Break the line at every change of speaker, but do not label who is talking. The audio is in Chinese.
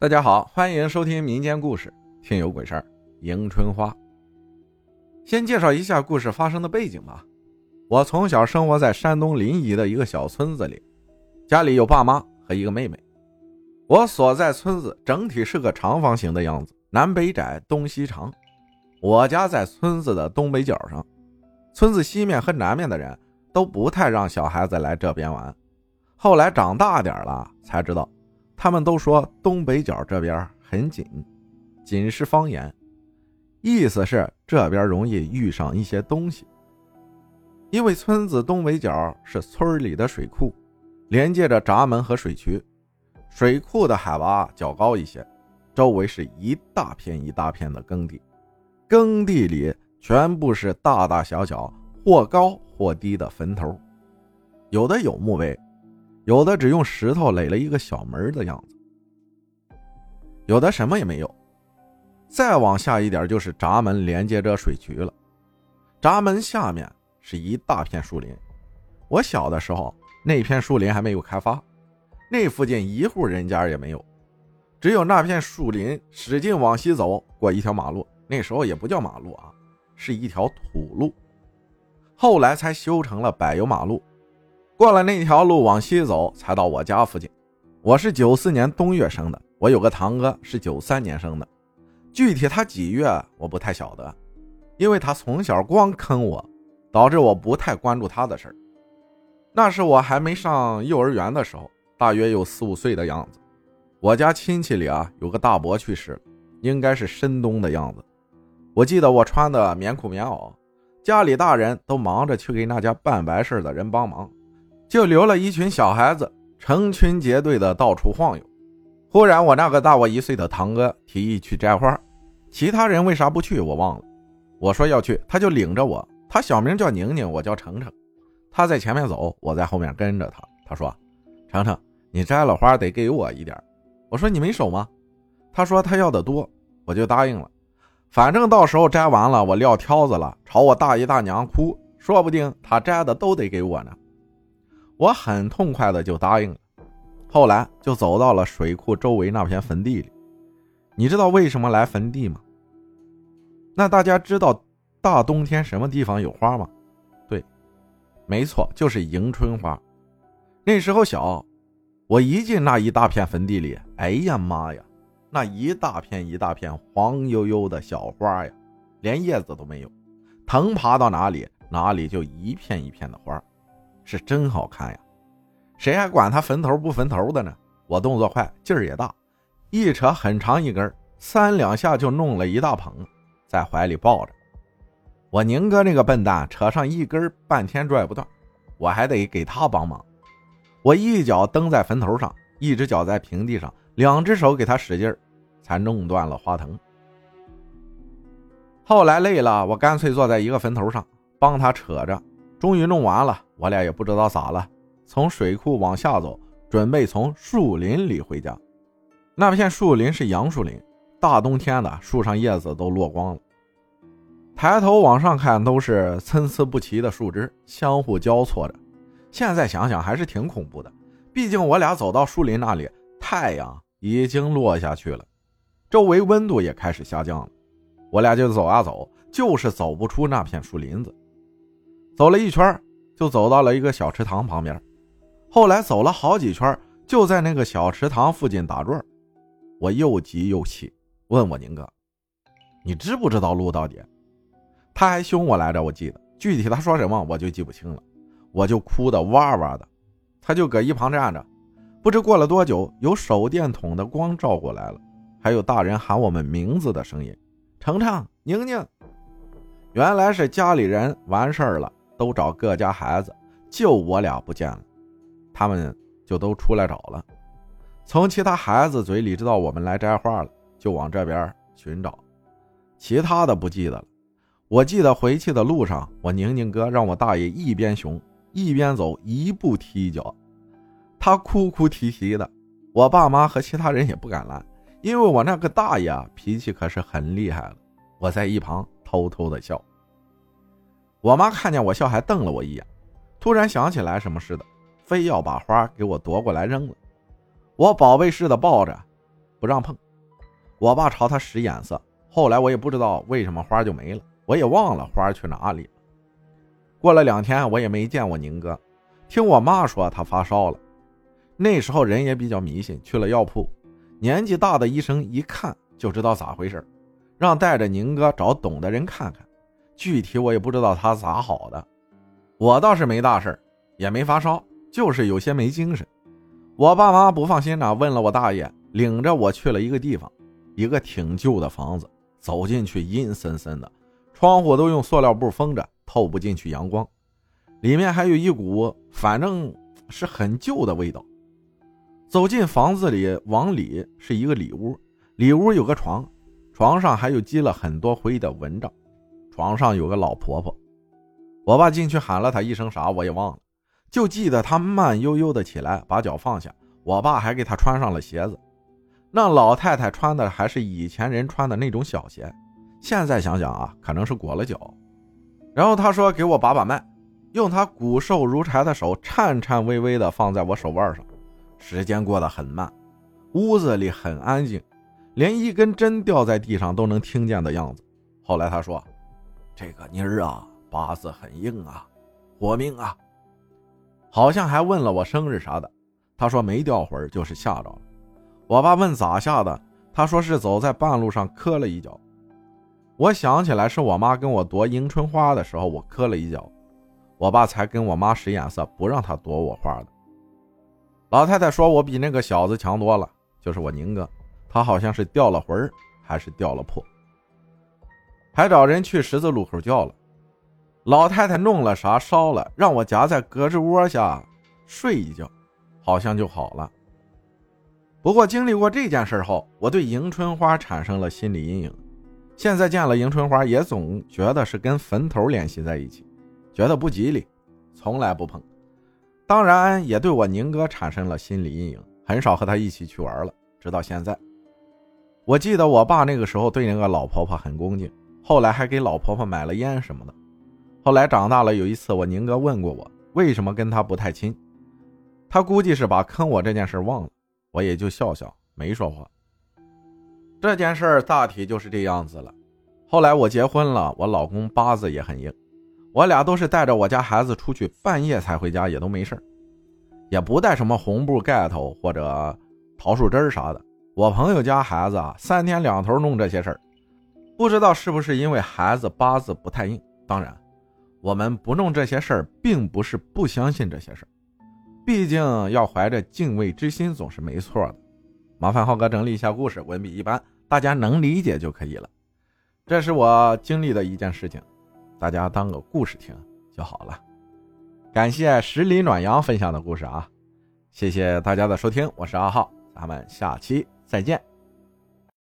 大家好，欢迎收听民间故事《听有鬼事儿》。迎春花，先介绍一下故事发生的背景吧。我从小生活在山东临沂的一个小村子里，家里有爸妈和一个妹妹。我所在村子整体是个长方形的样子，南北窄，东西长。我家在村子的东北角上，村子西面和南面的人都不太让小孩子来这边玩。后来长大点了才知道。他们都说东北角这边很紧，紧是方言，意思是这边容易遇上一些东西。因为村子东北角是村里的水库，连接着闸门和水渠，水库的海拔较高一些，周围是一大片一大片的耕地，耕地里全部是大大小小或高或低的坟头，有的有墓碑。有的只用石头垒了一个小门的样子，有的什么也没有。再往下一点就是闸门连接着水渠了，闸门下面是一大片树林。我小的时候，那片树林还没有开发，那附近一户人家也没有，只有那片树林使劲往西走，过一条马路。那时候也不叫马路啊，是一条土路，后来才修成了柏油马路。过了那条路往西走，才到我家附近。我是九四年冬月生的，我有个堂哥是九三年生的，具体他几月我不太晓得，因为他从小光坑我，导致我不太关注他的事儿。那是我还没上幼儿园的时候，大约有四五岁的样子。我家亲戚里啊有个大伯去世了，应该是深冬的样子。我记得我穿的棉裤棉袄，家里大人都忙着去给那家办白事的人帮忙。就留了一群小孩子，成群结队的到处晃悠。忽然，我那个大我一岁的堂哥提议去摘花，其他人为啥不去？我忘了。我说要去，他就领着我。他小名叫宁宁，我叫程程。他在前面走，我在后面跟着他。他说：“程程，你摘了花得给我一点。”我说：“你没手吗？”他说：“他要的多。”我就答应了。反正到时候摘完了，我撂挑子了，朝我大爷大娘哭，说不定他摘的都得给我呢。我很痛快的就答应了，后来就走到了水库周围那片坟地里。你知道为什么来坟地吗？那大家知道大冬天什么地方有花吗？对，没错，就是迎春花。那时候小，我一进那一大片坟地里，哎呀妈呀，那一大片一大片黄悠悠的小花呀，连叶子都没有，藤爬到哪里，哪里就一片一片的花。是真好看呀，谁还管他坟头不坟头的呢？我动作快，劲儿也大，一扯很长一根，三两下就弄了一大捧，在怀里抱着。我宁哥那个笨蛋扯上一根，半天拽不断，我还得给他帮忙。我一脚蹬在坟头上，一只脚在平地上，两只手给他使劲儿，才弄断了花藤。后来累了，我干脆坐在一个坟头上，帮他扯着。终于弄完了，我俩也不知道咋了，从水库往下走，准备从树林里回家。那片树林是杨树林，大冬天的，树上叶子都落光了。抬头往上看，都是参差不齐的树枝，相互交错着。现在想想还是挺恐怖的，毕竟我俩走到树林那里，太阳已经落下去了，周围温度也开始下降了。我俩就走啊走，就是走不出那片树林子。走了一圈，就走到了一个小池塘旁边。后来走了好几圈，就在那个小池塘附近打转。我又急又气，问我宁哥：“你知不知道路到底？”他还凶我来着，我记得具体他说什么我就记不清了。我就哭得哇哇的，他就搁一旁站着。不知过了多久，有手电筒的光照过来了，还有大人喊我们名字的声音：“程程，宁宁。”原来是家里人完事儿了。都找各家孩子，就我俩不见了，他们就都出来找了。从其他孩子嘴里知道我们来摘花了，就往这边寻找。其他的不记得了。我记得回去的路上，我宁宁哥让我大爷一边熊一边走，一步踢一脚。他哭哭啼啼的，我爸妈和其他人也不敢拦，因为我那个大爷啊脾气可是很厉害了。我在一旁偷偷的笑。我妈看见我笑，还瞪了我一眼，突然想起来什么似的，非要把花给我夺过来扔了。我宝贝似的抱着，不让碰。我爸朝他使眼色，后来我也不知道为什么花就没了，我也忘了花去哪里了。过了两天，我也没见我宁哥，听我妈说他发烧了。那时候人也比较迷信，去了药铺，年纪大的医生一看就知道咋回事，让带着宁哥找懂的人看看。具体我也不知道他咋好的，我倒是没大事也没发烧，就是有些没精神。我爸妈不放心呢，问了我大爷，领着我去了一个地方。一个挺旧的房子，走进去阴森森的，窗户都用塑料布封着，透不进去阳光。里面还有一股反正是很旧的味道。走进房子里，往里是一个里屋，里屋有个床，床上还有积了很多灰的蚊帐，床上有个老婆婆。我爸进去喊了她一声啥，我也忘了，就记得她慢悠悠的起来，把脚放下，我爸还给她穿上了鞋子。那老太太穿的还是以前人穿的那种小鞋，现在想想啊，可能是裹了脚。然后她说：“给我把把脉。”用她骨瘦如柴的手颤颤巍巍的放在我手腕上。时间过得很慢，屋子里很安静，连一根针掉在地上都能听见的样子。后来她说：“这个妮儿啊，八字很硬啊，活命啊。”好像还问了我生日啥的。她说没掉魂，就是吓着了。我爸问咋吓的，他说是走在半路上磕了一脚。我想起来是我妈跟我夺迎春花的时候，我磕了一脚，我爸才跟我妈使眼色，不让她夺我花的。老太太说我比那个小子强多了，就是我宁哥，他好像是掉了魂还是掉了魄，还找人去十字路口叫了。老太太弄了啥烧了，让我夹在胳肢窝下睡一觉，好像就好了。不过经历过这件事后，我对迎春花产生了心理阴影。现在见了迎春花，也总觉得是跟坟头联系在一起，觉得不吉利，从来不碰。当然，也对我宁哥产生了心理阴影，很少和他一起去玩了。直到现在，我记得我爸那个时候对那个老婆婆很恭敬，后来还给老婆婆买了烟什么的。后来长大了，有一次我宁哥问过我，为什么跟他不太亲，他估计是把坑我这件事忘了。我也就笑笑，没说话。这件事大体就是这样子了。后来我结婚了，我老公八字也很硬，我俩都是带着我家孩子出去，半夜才回家，也都没事也不带什么红布盖头或者桃树枝啥的。我朋友家孩子啊，三天两头弄这些事儿，不知道是不是因为孩子八字不太硬。当然，我们不弄这些事儿，并不是不相信这些事儿。毕竟要怀着敬畏之心总是没错的。麻烦浩哥整理一下故事，文笔一般，大家能理解就可以了。这是我经历的一件事情，大家当个故事听就好了。感谢十里暖阳分享的故事啊，谢谢大家的收听，我是阿浩，咱们下期再见。